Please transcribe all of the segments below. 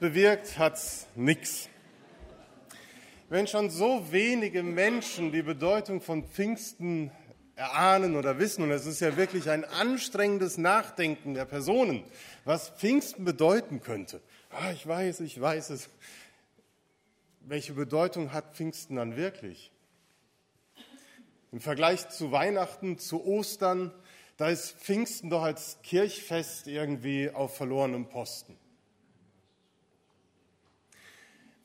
bewirkt hat's nichts. Wenn schon so wenige Menschen die Bedeutung von Pfingsten erahnen oder wissen, und es ist ja wirklich ein anstrengendes Nachdenken der Personen, was Pfingsten bedeuten könnte. Ah, ich weiß, ich weiß es. Welche Bedeutung hat Pfingsten dann wirklich? Im Vergleich zu Weihnachten, zu Ostern, da ist Pfingsten doch als Kirchfest irgendwie auf verlorenem Posten.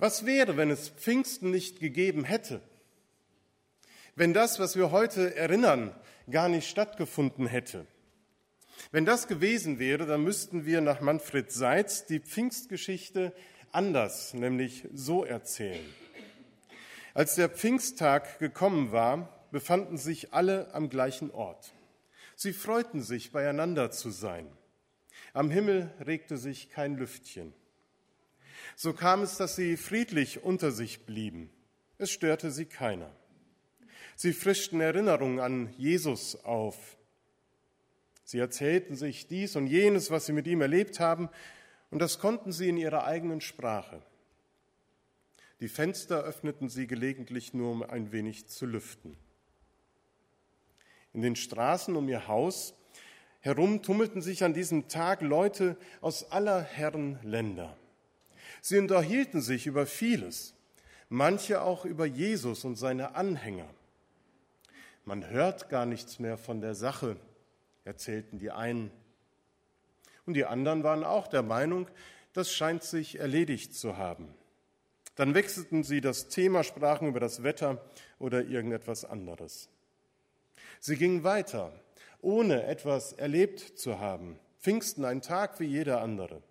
Was wäre, wenn es Pfingsten nicht gegeben hätte? Wenn das, was wir heute erinnern, gar nicht stattgefunden hätte? Wenn das gewesen wäre, dann müssten wir nach Manfred Seitz die Pfingstgeschichte anders, nämlich so erzählen. Als der Pfingsttag gekommen war, befanden sich alle am gleichen Ort. Sie freuten sich, beieinander zu sein. Am Himmel regte sich kein Lüftchen. So kam es, dass sie friedlich unter sich blieben. Es störte sie keiner. Sie frischten Erinnerungen an Jesus auf. Sie erzählten sich dies und jenes, was sie mit ihm erlebt haben, und das konnten sie in ihrer eigenen Sprache. Die Fenster öffneten sie gelegentlich nur, um ein wenig zu lüften. In den Straßen um ihr Haus herum tummelten sich an diesem Tag Leute aus aller Herren Länder. Sie unterhielten sich über vieles, manche auch über Jesus und seine Anhänger. Man hört gar nichts mehr von der Sache, erzählten die einen. Und die anderen waren auch der Meinung, das scheint sich erledigt zu haben. Dann wechselten sie das Thema, sprachen über das Wetter oder irgendetwas anderes. Sie gingen weiter, ohne etwas erlebt zu haben. Pfingsten ein Tag wie jeder andere.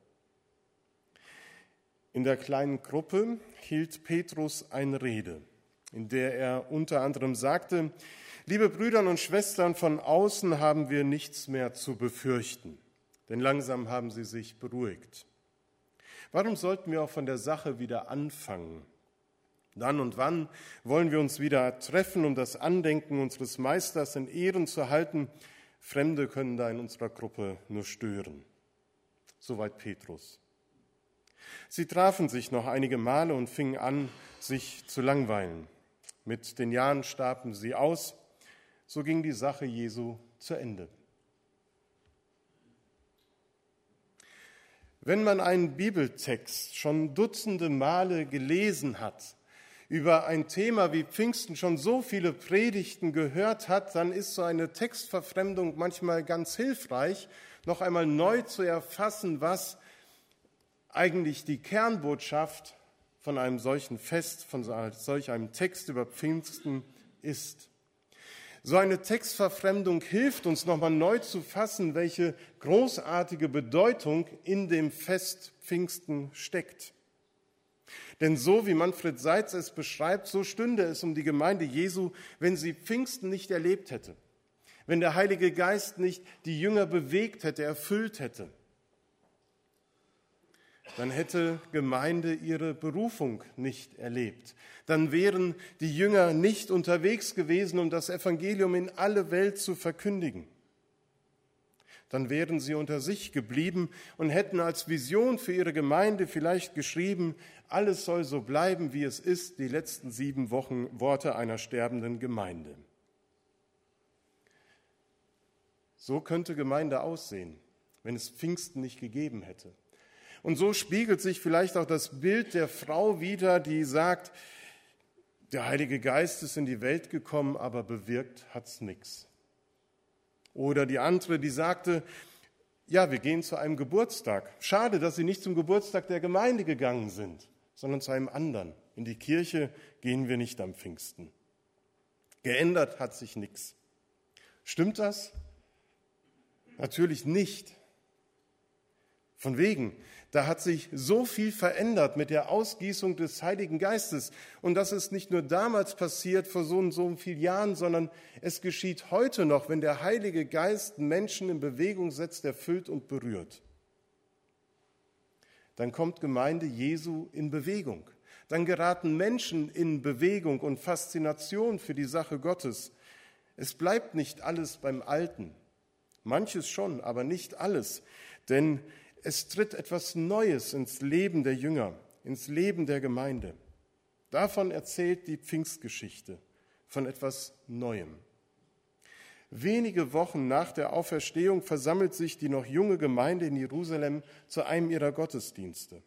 In der kleinen Gruppe hielt Petrus eine Rede, in der er unter anderem sagte, liebe Brüder und Schwestern, von außen haben wir nichts mehr zu befürchten, denn langsam haben sie sich beruhigt. Warum sollten wir auch von der Sache wieder anfangen? Dann und wann wollen wir uns wieder treffen, um das Andenken unseres Meisters in Ehren zu halten. Fremde können da in unserer Gruppe nur stören. Soweit Petrus. Sie trafen sich noch einige Male und fingen an, sich zu langweilen. Mit den Jahren starben sie aus. So ging die Sache Jesu zu Ende. Wenn man einen Bibeltext schon dutzende Male gelesen hat, über ein Thema wie Pfingsten schon so viele Predigten gehört hat, dann ist so eine Textverfremdung manchmal ganz hilfreich, noch einmal neu zu erfassen, was eigentlich die Kernbotschaft von einem solchen Fest, von solch einem Text über Pfingsten ist. So eine Textverfremdung hilft uns nochmal neu zu fassen, welche großartige Bedeutung in dem Fest Pfingsten steckt. Denn so wie Manfred Seitz es beschreibt, so stünde es um die Gemeinde Jesu, wenn sie Pfingsten nicht erlebt hätte, wenn der Heilige Geist nicht die Jünger bewegt hätte, erfüllt hätte. Dann hätte Gemeinde ihre Berufung nicht erlebt. Dann wären die Jünger nicht unterwegs gewesen, um das Evangelium in alle Welt zu verkündigen dann wären sie unter sich geblieben und hätten als Vision für ihre Gemeinde vielleicht geschrieben, alles soll so bleiben, wie es ist, die letzten sieben Wochen Worte einer sterbenden Gemeinde. So könnte Gemeinde aussehen, wenn es Pfingsten nicht gegeben hätte. Und so spiegelt sich vielleicht auch das Bild der Frau wider, die sagt, der Heilige Geist ist in die Welt gekommen, aber bewirkt hat's nichts. Oder die andere, die sagte, ja, wir gehen zu einem Geburtstag. Schade, dass Sie nicht zum Geburtstag der Gemeinde gegangen sind, sondern zu einem anderen. In die Kirche gehen wir nicht am Pfingsten. Geändert hat sich nichts. Stimmt das? Natürlich nicht. Von wegen, da hat sich so viel verändert mit der Ausgießung des Heiligen Geistes. Und das ist nicht nur damals passiert, vor so und so vielen Jahren, sondern es geschieht heute noch, wenn der Heilige Geist Menschen in Bewegung setzt, erfüllt und berührt. Dann kommt Gemeinde Jesu in Bewegung. Dann geraten Menschen in Bewegung und Faszination für die Sache Gottes. Es bleibt nicht alles beim Alten. Manches schon, aber nicht alles. Denn Es tritt etwas Neues ins Leben der Jünger, ins Leben der Gemeinde. Davon erzählt die Pfingstgeschichte, von etwas Neuem. Wenige Wochen nach der Auferstehung versammelt sich die noch junge Gemeinde in Jerusalem zu einem ihrer Gottesdienste.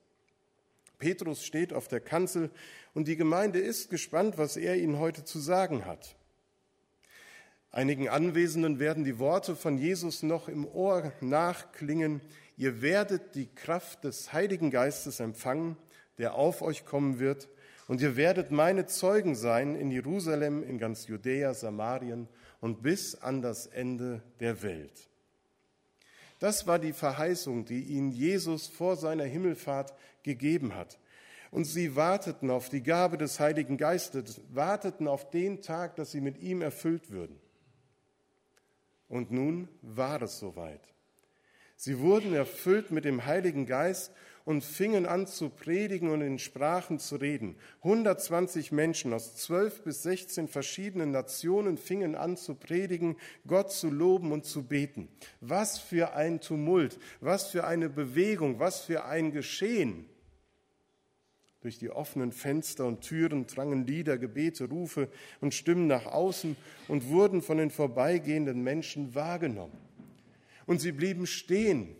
Petrus steht auf der Kanzel und die Gemeinde ist gespannt, was er ihnen heute zu sagen hat. Einigen Anwesenden werden die Worte von Jesus noch im Ohr nachklingen. Ihr werdet die Kraft des Heiligen Geistes empfangen, der auf euch kommen wird, und ihr werdet meine Zeugen sein in Jerusalem, in ganz Judäa, Samarien und bis an das Ende der Welt. Das war die Verheißung, die ihnen Jesus vor seiner Himmelfahrt gegeben hat. Und sie warteten auf die Gabe des Heiligen Geistes, warteten auf den Tag, dass sie mit ihm erfüllt würden. Und nun war es soweit. Sie wurden erfüllt mit dem Heiligen Geist und fingen an zu predigen und in Sprachen zu reden. 120 Menschen aus 12 bis 16 verschiedenen Nationen fingen an zu predigen, Gott zu loben und zu beten. Was für ein Tumult, was für eine Bewegung, was für ein Geschehen. Durch die offenen Fenster und Türen drangen Lieder, Gebete, Rufe und Stimmen nach außen und wurden von den vorbeigehenden Menschen wahrgenommen. Und sie blieben stehen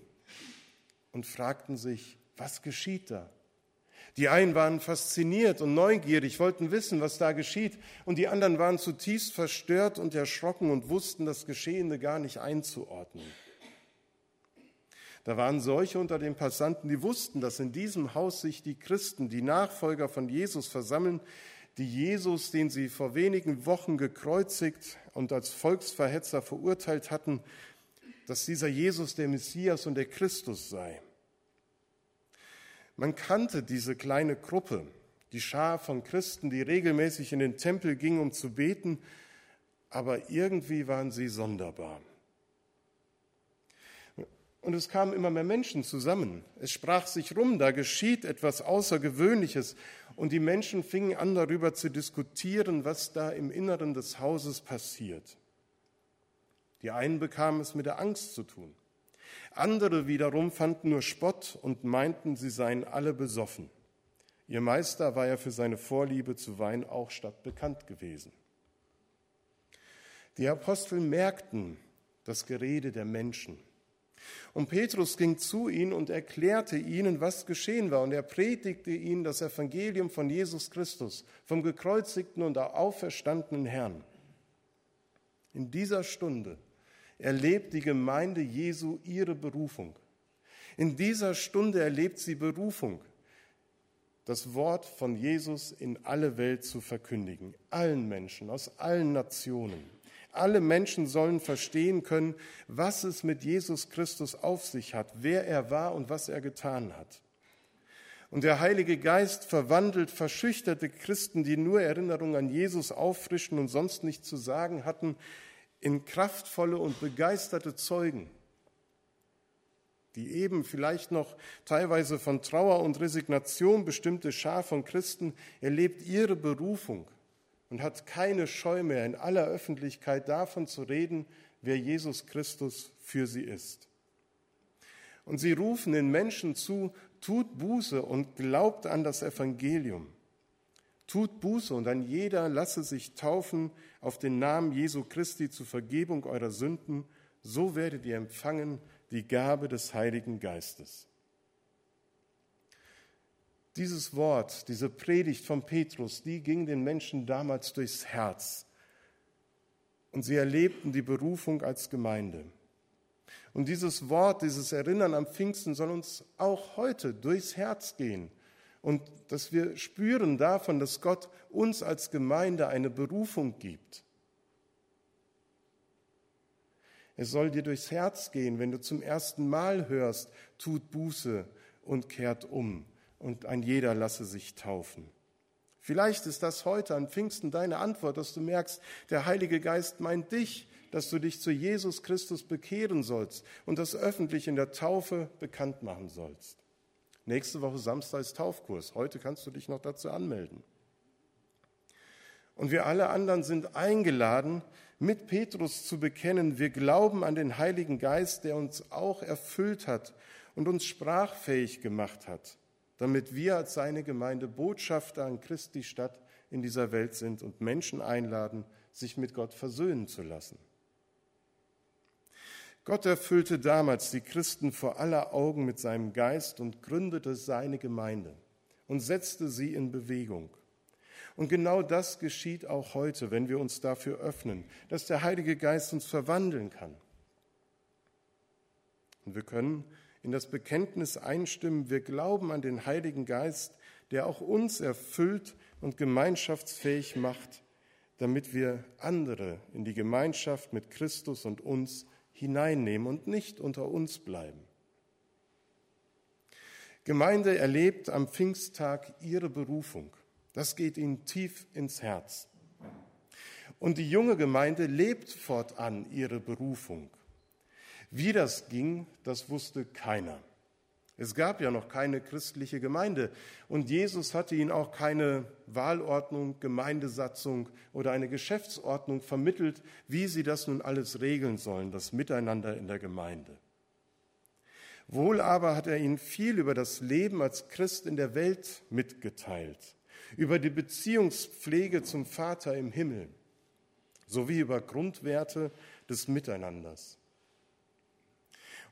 und fragten sich, was geschieht da? Die einen waren fasziniert und neugierig, wollten wissen, was da geschieht, und die anderen waren zutiefst verstört und erschrocken und wussten das Geschehene gar nicht einzuordnen. Da waren solche unter den Passanten, die wussten, dass in diesem Haus sich die Christen, die Nachfolger von Jesus versammeln, die Jesus, den sie vor wenigen Wochen gekreuzigt und als Volksverhetzer verurteilt hatten, dass dieser Jesus der Messias und der Christus sei. Man kannte diese kleine Gruppe, die Schar von Christen, die regelmäßig in den Tempel ging, um zu beten, aber irgendwie waren sie sonderbar. Und es kamen immer mehr Menschen zusammen. Es sprach sich rum, da geschieht etwas Außergewöhnliches. Und die Menschen fingen an, darüber zu diskutieren, was da im Inneren des Hauses passiert. Die einen bekamen es mit der Angst zu tun. Andere wiederum fanden nur Spott und meinten, sie seien alle besoffen. Ihr Meister war ja für seine Vorliebe zu Wein auch stadtbekannt gewesen. Die Apostel merkten das Gerede der Menschen. Und Petrus ging zu ihnen und erklärte ihnen, was geschehen war. Und er predigte ihnen das Evangelium von Jesus Christus, vom gekreuzigten und auferstandenen Herrn. In dieser Stunde erlebt die Gemeinde Jesu ihre Berufung. In dieser Stunde erlebt sie Berufung, das Wort von Jesus in alle Welt zu verkündigen, allen Menschen aus allen Nationen. Alle Menschen sollen verstehen können, was es mit Jesus Christus auf sich hat, wer er war und was er getan hat. Und der Heilige Geist verwandelt verschüchterte Christen, die nur Erinnerung an Jesus auffrischen und sonst nichts zu sagen hatten, in kraftvolle und begeisterte Zeugen, die eben vielleicht noch teilweise von Trauer und Resignation bestimmte Schar von Christen erlebt ihre Berufung und hat keine Scheu mehr, in aller Öffentlichkeit davon zu reden, wer Jesus Christus für sie ist. Und sie rufen den Menschen zu, tut Buße und glaubt an das Evangelium. Tut Buße und ein jeder lasse sich taufen auf den Namen Jesu Christi zur Vergebung eurer Sünden, so werdet ihr empfangen die Gabe des Heiligen Geistes. Dieses Wort, diese Predigt von Petrus, die ging den Menschen damals durchs Herz. Und sie erlebten die Berufung als Gemeinde. Und dieses Wort, dieses Erinnern am Pfingsten soll uns auch heute durchs Herz gehen und dass wir spüren davon, dass Gott uns als Gemeinde eine Berufung gibt. Es soll dir durchs Herz gehen, wenn du zum ersten Mal hörst, tut Buße und kehrt um und ein jeder lasse sich taufen. Vielleicht ist das heute an Pfingsten deine Antwort, dass du merkst, der Heilige Geist meint dich, dass du dich zu Jesus Christus bekehren sollst und das öffentlich in der Taufe bekannt machen sollst. Nächste Woche Samstag ist Taufkurs. Heute kannst du dich noch dazu anmelden. Und wir alle anderen sind eingeladen, mit Petrus zu bekennen, wir glauben an den Heiligen Geist, der uns auch erfüllt hat und uns sprachfähig gemacht hat, damit wir als seine Gemeinde Botschafter an Christi Stadt in dieser Welt sind und Menschen einladen, sich mit Gott versöhnen zu lassen. Gott erfüllte damals die Christen vor aller Augen mit seinem Geist und gründete seine Gemeinde und setzte sie in Bewegung. Und genau das geschieht auch heute, wenn wir uns dafür öffnen, dass der Heilige Geist uns verwandeln kann. Und wir können in das Bekenntnis einstimmen, wir glauben an den Heiligen Geist, der auch uns erfüllt und gemeinschaftsfähig macht, damit wir andere in die Gemeinschaft mit Christus und uns hineinnehmen und nicht unter uns bleiben. Gemeinde erlebt am Pfingsttag ihre Berufung. Das geht ihnen tief ins Herz. Und die junge Gemeinde lebt fortan ihre Berufung. Wie das ging, das wusste keiner. Es gab ja noch keine christliche Gemeinde und Jesus hatte ihnen auch keine Wahlordnung, Gemeindesatzung oder eine Geschäftsordnung vermittelt, wie sie das nun alles regeln sollen, das Miteinander in der Gemeinde. Wohl aber hat er ihnen viel über das Leben als Christ in der Welt mitgeteilt über die Beziehungspflege zum Vater im Himmel sowie über Grundwerte des Miteinanders.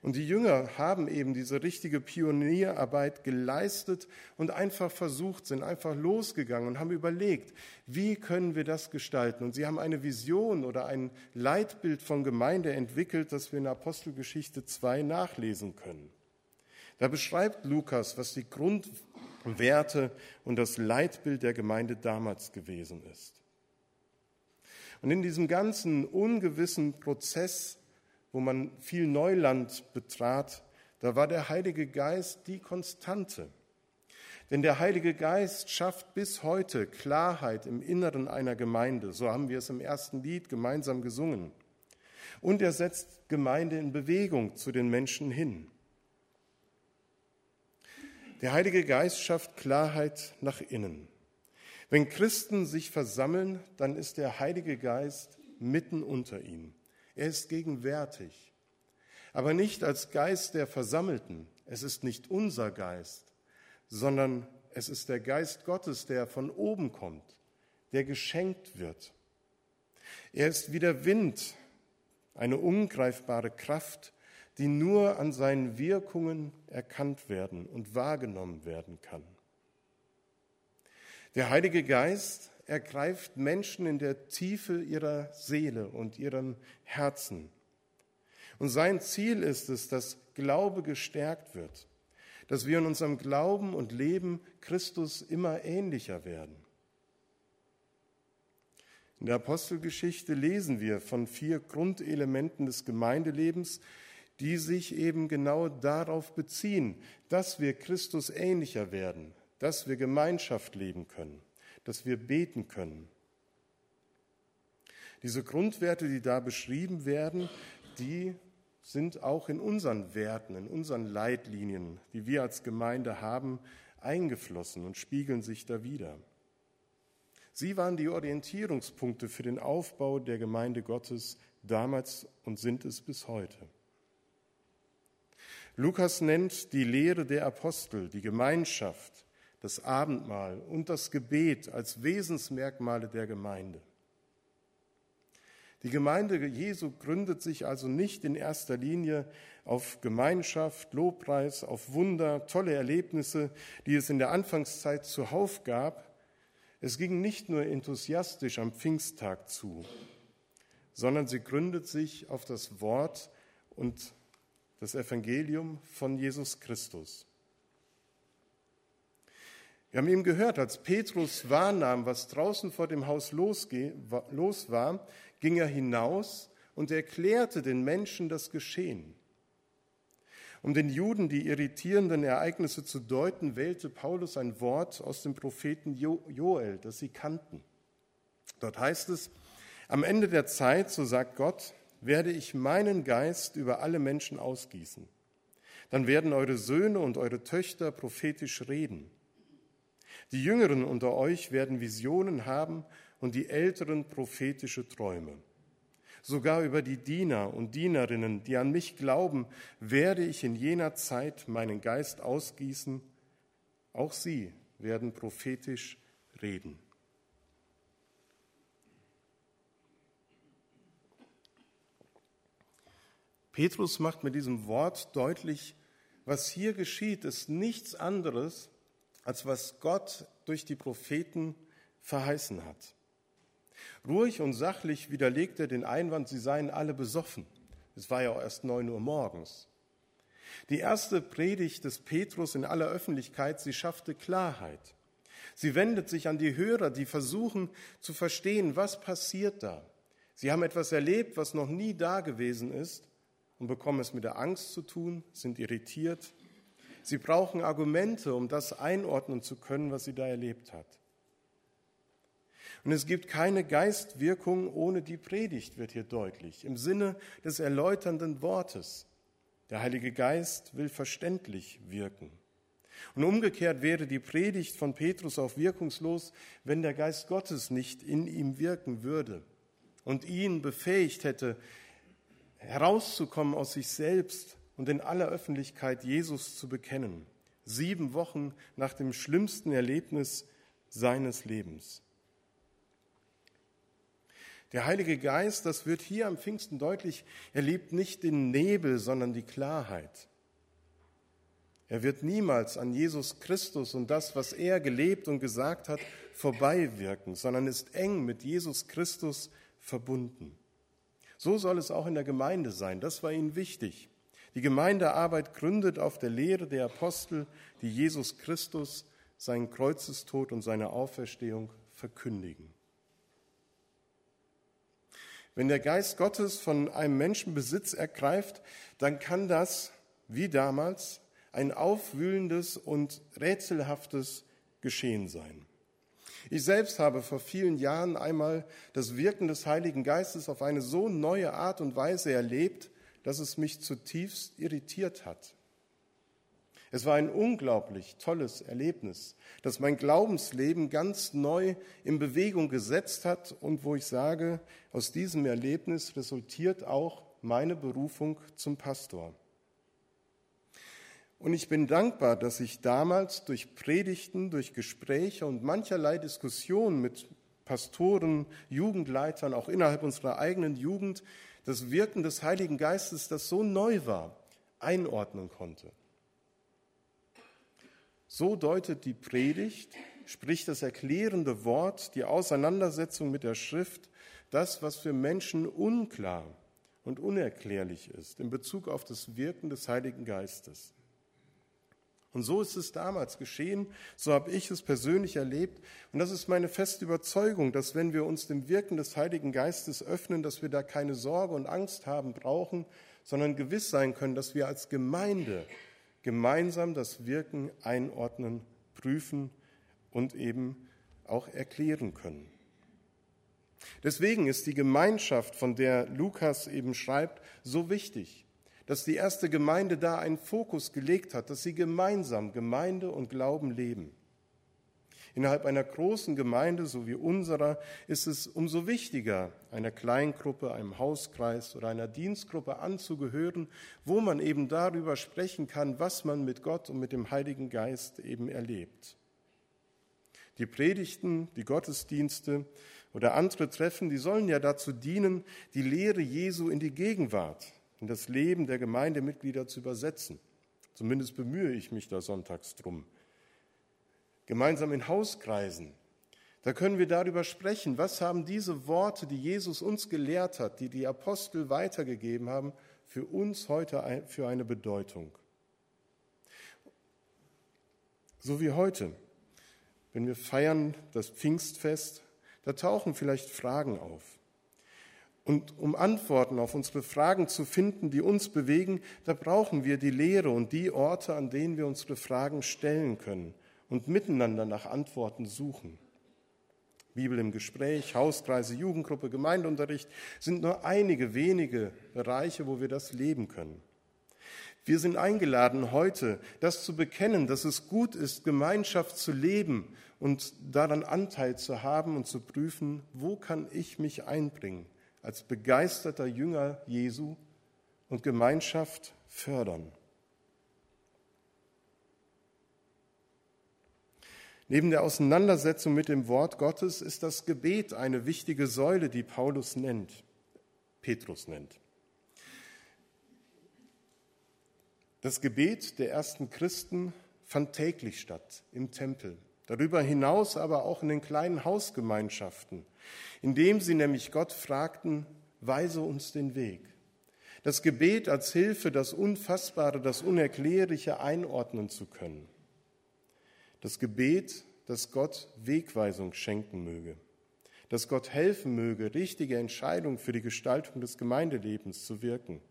Und die Jünger haben eben diese richtige Pionierarbeit geleistet und einfach versucht, sind einfach losgegangen und haben überlegt, wie können wir das gestalten. Und sie haben eine Vision oder ein Leitbild von Gemeinde entwickelt, das wir in Apostelgeschichte 2 nachlesen können. Da beschreibt Lukas, was die Grund Werte und das Leitbild der Gemeinde damals gewesen ist. Und in diesem ganzen ungewissen Prozess, wo man viel Neuland betrat, da war der Heilige Geist die Konstante. Denn der Heilige Geist schafft bis heute Klarheit im Inneren einer Gemeinde. So haben wir es im ersten Lied gemeinsam gesungen. Und er setzt Gemeinde in Bewegung zu den Menschen hin. Der Heilige Geist schafft Klarheit nach innen. Wenn Christen sich versammeln, dann ist der Heilige Geist mitten unter ihnen. Er ist gegenwärtig, aber nicht als Geist der Versammelten. Es ist nicht unser Geist, sondern es ist der Geist Gottes, der von oben kommt, der geschenkt wird. Er ist wie der Wind, eine ungreifbare Kraft, die nur an seinen Wirkungen erkannt werden und wahrgenommen werden kann. Der Heilige Geist ergreift Menschen in der Tiefe ihrer Seele und ihrem Herzen. Und sein Ziel ist es, dass Glaube gestärkt wird, dass wir in unserem Glauben und Leben Christus immer ähnlicher werden. In der Apostelgeschichte lesen wir von vier Grundelementen des Gemeindelebens, die sich eben genau darauf beziehen, dass wir Christus ähnlicher werden, dass wir Gemeinschaft leben können, dass wir beten können. Diese Grundwerte, die da beschrieben werden, die sind auch in unseren Werten, in unseren Leitlinien, die wir als Gemeinde haben, eingeflossen und spiegeln sich da wieder. Sie waren die Orientierungspunkte für den Aufbau der Gemeinde Gottes damals und sind es bis heute. Lukas nennt die Lehre der Apostel, die Gemeinschaft, das Abendmahl und das Gebet als Wesensmerkmale der Gemeinde. Die Gemeinde Jesu gründet sich also nicht in erster Linie auf Gemeinschaft, Lobpreis, auf Wunder, tolle Erlebnisse, die es in der Anfangszeit zuhauf gab. Es ging nicht nur enthusiastisch am Pfingsttag zu, sondern sie gründet sich auf das Wort und das Evangelium von Jesus Christus. Wir haben eben gehört, als Petrus wahrnahm, was draußen vor dem Haus los war, ging er hinaus und erklärte den Menschen das Geschehen. Um den Juden die irritierenden Ereignisse zu deuten, wählte Paulus ein Wort aus dem Propheten Joel, das sie kannten. Dort heißt es, am Ende der Zeit, so sagt Gott, werde ich meinen Geist über alle Menschen ausgießen. Dann werden eure Söhne und eure Töchter prophetisch reden. Die Jüngeren unter euch werden Visionen haben und die Älteren prophetische Träume. Sogar über die Diener und Dienerinnen, die an mich glauben, werde ich in jener Zeit meinen Geist ausgießen. Auch sie werden prophetisch reden. Petrus macht mit diesem Wort deutlich, was hier geschieht, ist nichts anderes, als was Gott durch die Propheten verheißen hat. Ruhig und sachlich widerlegt er den Einwand, sie seien alle besoffen. Es war ja auch erst neun Uhr morgens. Die erste Predigt des Petrus in aller Öffentlichkeit, sie schaffte Klarheit. Sie wendet sich an die Hörer, die versuchen zu verstehen, was passiert da. Sie haben etwas erlebt, was noch nie da gewesen ist und bekommen es mit der Angst zu tun, sind irritiert. Sie brauchen Argumente, um das einordnen zu können, was sie da erlebt hat. Und es gibt keine Geistwirkung ohne die Predigt, wird hier deutlich, im Sinne des erläuternden Wortes. Der Heilige Geist will verständlich wirken. Und umgekehrt wäre die Predigt von Petrus auch wirkungslos, wenn der Geist Gottes nicht in ihm wirken würde und ihn befähigt hätte, herauszukommen aus sich selbst und in aller Öffentlichkeit Jesus zu bekennen. Sieben Wochen nach dem schlimmsten Erlebnis seines Lebens. Der Heilige Geist, das wird hier am Pfingsten deutlich, erlebt nicht den Nebel, sondern die Klarheit. Er wird niemals an Jesus Christus und das, was er gelebt und gesagt hat, vorbeiwirken, sondern ist eng mit Jesus Christus verbunden. So soll es auch in der Gemeinde sein. Das war ihnen wichtig. Die Gemeindearbeit gründet auf der Lehre der Apostel, die Jesus Christus, seinen Kreuzestod und seine Auferstehung verkündigen. Wenn der Geist Gottes von einem Menschen Besitz ergreift, dann kann das, wie damals, ein aufwühlendes und rätselhaftes Geschehen sein. Ich selbst habe vor vielen Jahren einmal das Wirken des Heiligen Geistes auf eine so neue Art und Weise erlebt, dass es mich zutiefst irritiert hat. Es war ein unglaublich tolles Erlebnis, das mein Glaubensleben ganz neu in Bewegung gesetzt hat und wo ich sage, aus diesem Erlebnis resultiert auch meine Berufung zum Pastor. Und ich bin dankbar, dass ich damals durch Predigten, durch Gespräche und mancherlei Diskussionen mit Pastoren, Jugendleitern, auch innerhalb unserer eigenen Jugend, das Wirken des Heiligen Geistes, das so neu war, einordnen konnte. So deutet die Predigt, sprich das erklärende Wort, die Auseinandersetzung mit der Schrift, das, was für Menschen unklar und unerklärlich ist in Bezug auf das Wirken des Heiligen Geistes. Und so ist es damals geschehen, so habe ich es persönlich erlebt. Und das ist meine feste Überzeugung, dass wenn wir uns dem Wirken des Heiligen Geistes öffnen, dass wir da keine Sorge und Angst haben brauchen, sondern gewiss sein können, dass wir als Gemeinde gemeinsam das Wirken einordnen, prüfen und eben auch erklären können. Deswegen ist die Gemeinschaft, von der Lukas eben schreibt, so wichtig dass die erste Gemeinde da einen Fokus gelegt hat, dass sie gemeinsam Gemeinde und Glauben leben. Innerhalb einer großen Gemeinde, so wie unserer, ist es umso wichtiger, einer Kleingruppe, einem Hauskreis oder einer Dienstgruppe anzugehören, wo man eben darüber sprechen kann, was man mit Gott und mit dem Heiligen Geist eben erlebt. Die Predigten, die Gottesdienste oder andere Treffen, die sollen ja dazu dienen, die Lehre Jesu in die Gegenwart, in das Leben der Gemeindemitglieder zu übersetzen. Zumindest bemühe ich mich da sonntags drum. Gemeinsam in Hauskreisen. Da können wir darüber sprechen, was haben diese Worte, die Jesus uns gelehrt hat, die die Apostel weitergegeben haben, für uns heute für eine Bedeutung. So wie heute, wenn wir feiern das Pfingstfest, da tauchen vielleicht Fragen auf. Und um Antworten auf unsere Fragen zu finden, die uns bewegen, da brauchen wir die Lehre und die Orte, an denen wir unsere Fragen stellen können und miteinander nach Antworten suchen. Bibel im Gespräch, Hauskreise, Jugendgruppe, Gemeindeunterricht sind nur einige wenige Bereiche, wo wir das leben können. Wir sind eingeladen, heute das zu bekennen, dass es gut ist, Gemeinschaft zu leben und daran Anteil zu haben und zu prüfen, wo kann ich mich einbringen als begeisterter Jünger Jesu und Gemeinschaft fördern. Neben der Auseinandersetzung mit dem Wort Gottes ist das Gebet eine wichtige Säule, die Paulus nennt, Petrus nennt. Das Gebet der ersten Christen fand täglich statt im Tempel, darüber hinaus aber auch in den kleinen Hausgemeinschaften, indem sie nämlich Gott fragten, weise uns den Weg. Das Gebet als Hilfe, das Unfassbare, das Unerklärliche einordnen zu können. Das Gebet, dass Gott Wegweisung schenken möge, dass Gott helfen möge, richtige Entscheidungen für die Gestaltung des Gemeindelebens zu wirken.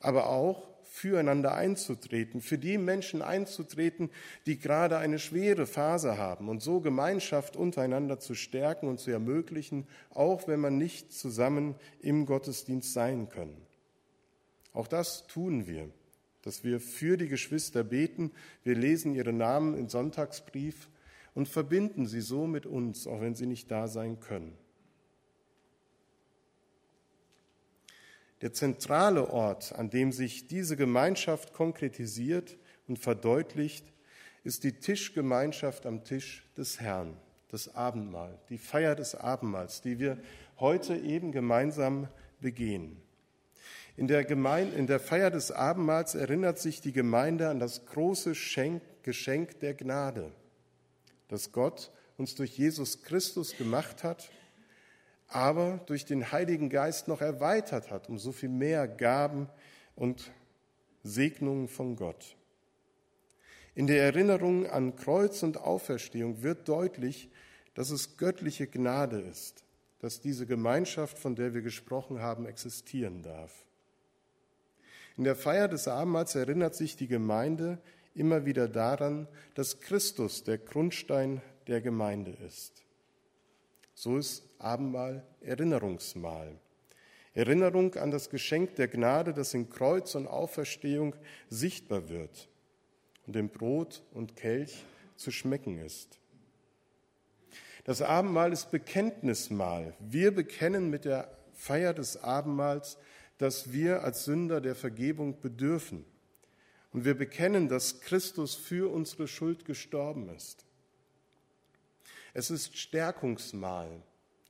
Aber auch füreinander einzutreten, für die Menschen einzutreten, die gerade eine schwere Phase haben und so Gemeinschaft untereinander zu stärken und zu ermöglichen, auch wenn man nicht zusammen im Gottesdienst sein können. Auch das tun wir, dass wir für die Geschwister beten, wir lesen ihre Namen im Sonntagsbrief und verbinden sie so mit uns, auch wenn sie nicht da sein können. Der zentrale Ort, an dem sich diese Gemeinschaft konkretisiert und verdeutlicht, ist die Tischgemeinschaft am Tisch des Herrn, das Abendmahl, die Feier des Abendmahls, die wir heute eben gemeinsam begehen. In der, Gemeinde, in der Feier des Abendmahls erinnert sich die Gemeinde an das große Schenk, Geschenk der Gnade, das Gott uns durch Jesus Christus gemacht hat aber durch den Heiligen Geist noch erweitert hat um so viel mehr Gaben und Segnungen von Gott. In der Erinnerung an Kreuz und Auferstehung wird deutlich, dass es göttliche Gnade ist, dass diese Gemeinschaft, von der wir gesprochen haben, existieren darf. In der Feier des Abendmahls erinnert sich die Gemeinde immer wieder daran, dass Christus der Grundstein der Gemeinde ist. So ist Abendmahl Erinnerungsmahl. Erinnerung an das Geschenk der Gnade, das in Kreuz und Auferstehung sichtbar wird und im Brot und Kelch zu schmecken ist. Das Abendmahl ist Bekenntnismahl. Wir bekennen mit der Feier des Abendmahls, dass wir als Sünder der Vergebung bedürfen. Und wir bekennen, dass Christus für unsere Schuld gestorben ist. Es ist Stärkungsmahl.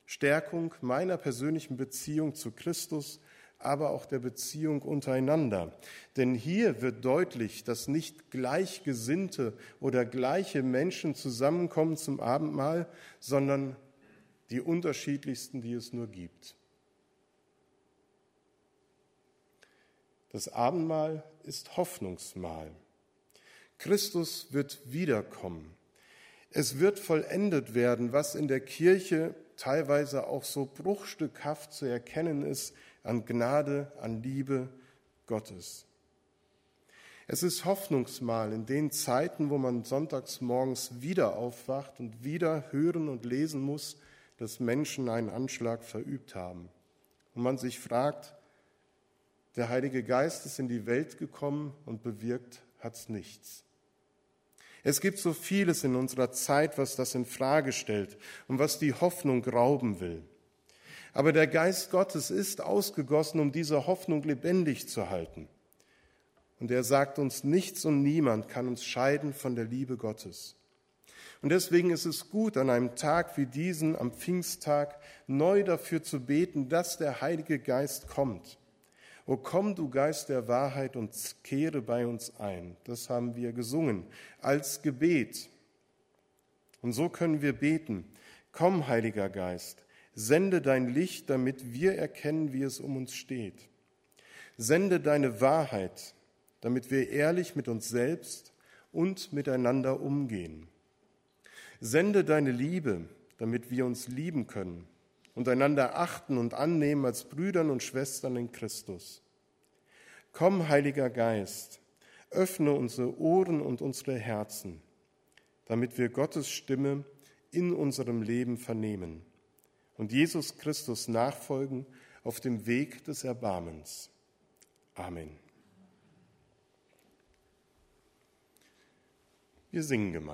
Stärkung meiner persönlichen Beziehung zu Christus, aber auch der Beziehung untereinander. Denn hier wird deutlich, dass nicht gleichgesinnte oder gleiche Menschen zusammenkommen zum Abendmahl, sondern die unterschiedlichsten, die es nur gibt. Das Abendmahl ist Hoffnungsmahl. Christus wird wiederkommen. Es wird vollendet werden, was in der Kirche teilweise auch so bruchstückhaft zu erkennen ist an Gnade, an Liebe Gottes. Es ist Hoffnungsmal in den Zeiten, wo man sonntags morgens wieder aufwacht und wieder hören und lesen muss, dass Menschen einen Anschlag verübt haben. Und man sich fragt, der Heilige Geist ist in die Welt gekommen und bewirkt hat's nichts. Es gibt so vieles in unserer Zeit, was das in Frage stellt und was die Hoffnung rauben will. Aber der Geist Gottes ist ausgegossen, um diese Hoffnung lebendig zu halten. Und er sagt uns, nichts und niemand kann uns scheiden von der Liebe Gottes. Und deswegen ist es gut, an einem Tag wie diesen, am Pfingsttag, neu dafür zu beten, dass der Heilige Geist kommt O komm, du Geist der Wahrheit, und kehre bei uns ein. Das haben wir gesungen als Gebet. Und so können wir beten. Komm, Heiliger Geist, sende dein Licht, damit wir erkennen, wie es um uns steht. Sende deine Wahrheit, damit wir ehrlich mit uns selbst und miteinander umgehen. Sende deine Liebe, damit wir uns lieben können und einander achten und annehmen als Brüdern und Schwestern in Christus. Komm, Heiliger Geist, öffne unsere Ohren und unsere Herzen, damit wir Gottes Stimme in unserem Leben vernehmen und Jesus Christus nachfolgen auf dem Weg des Erbarmens. Amen. Wir singen gemeinsam.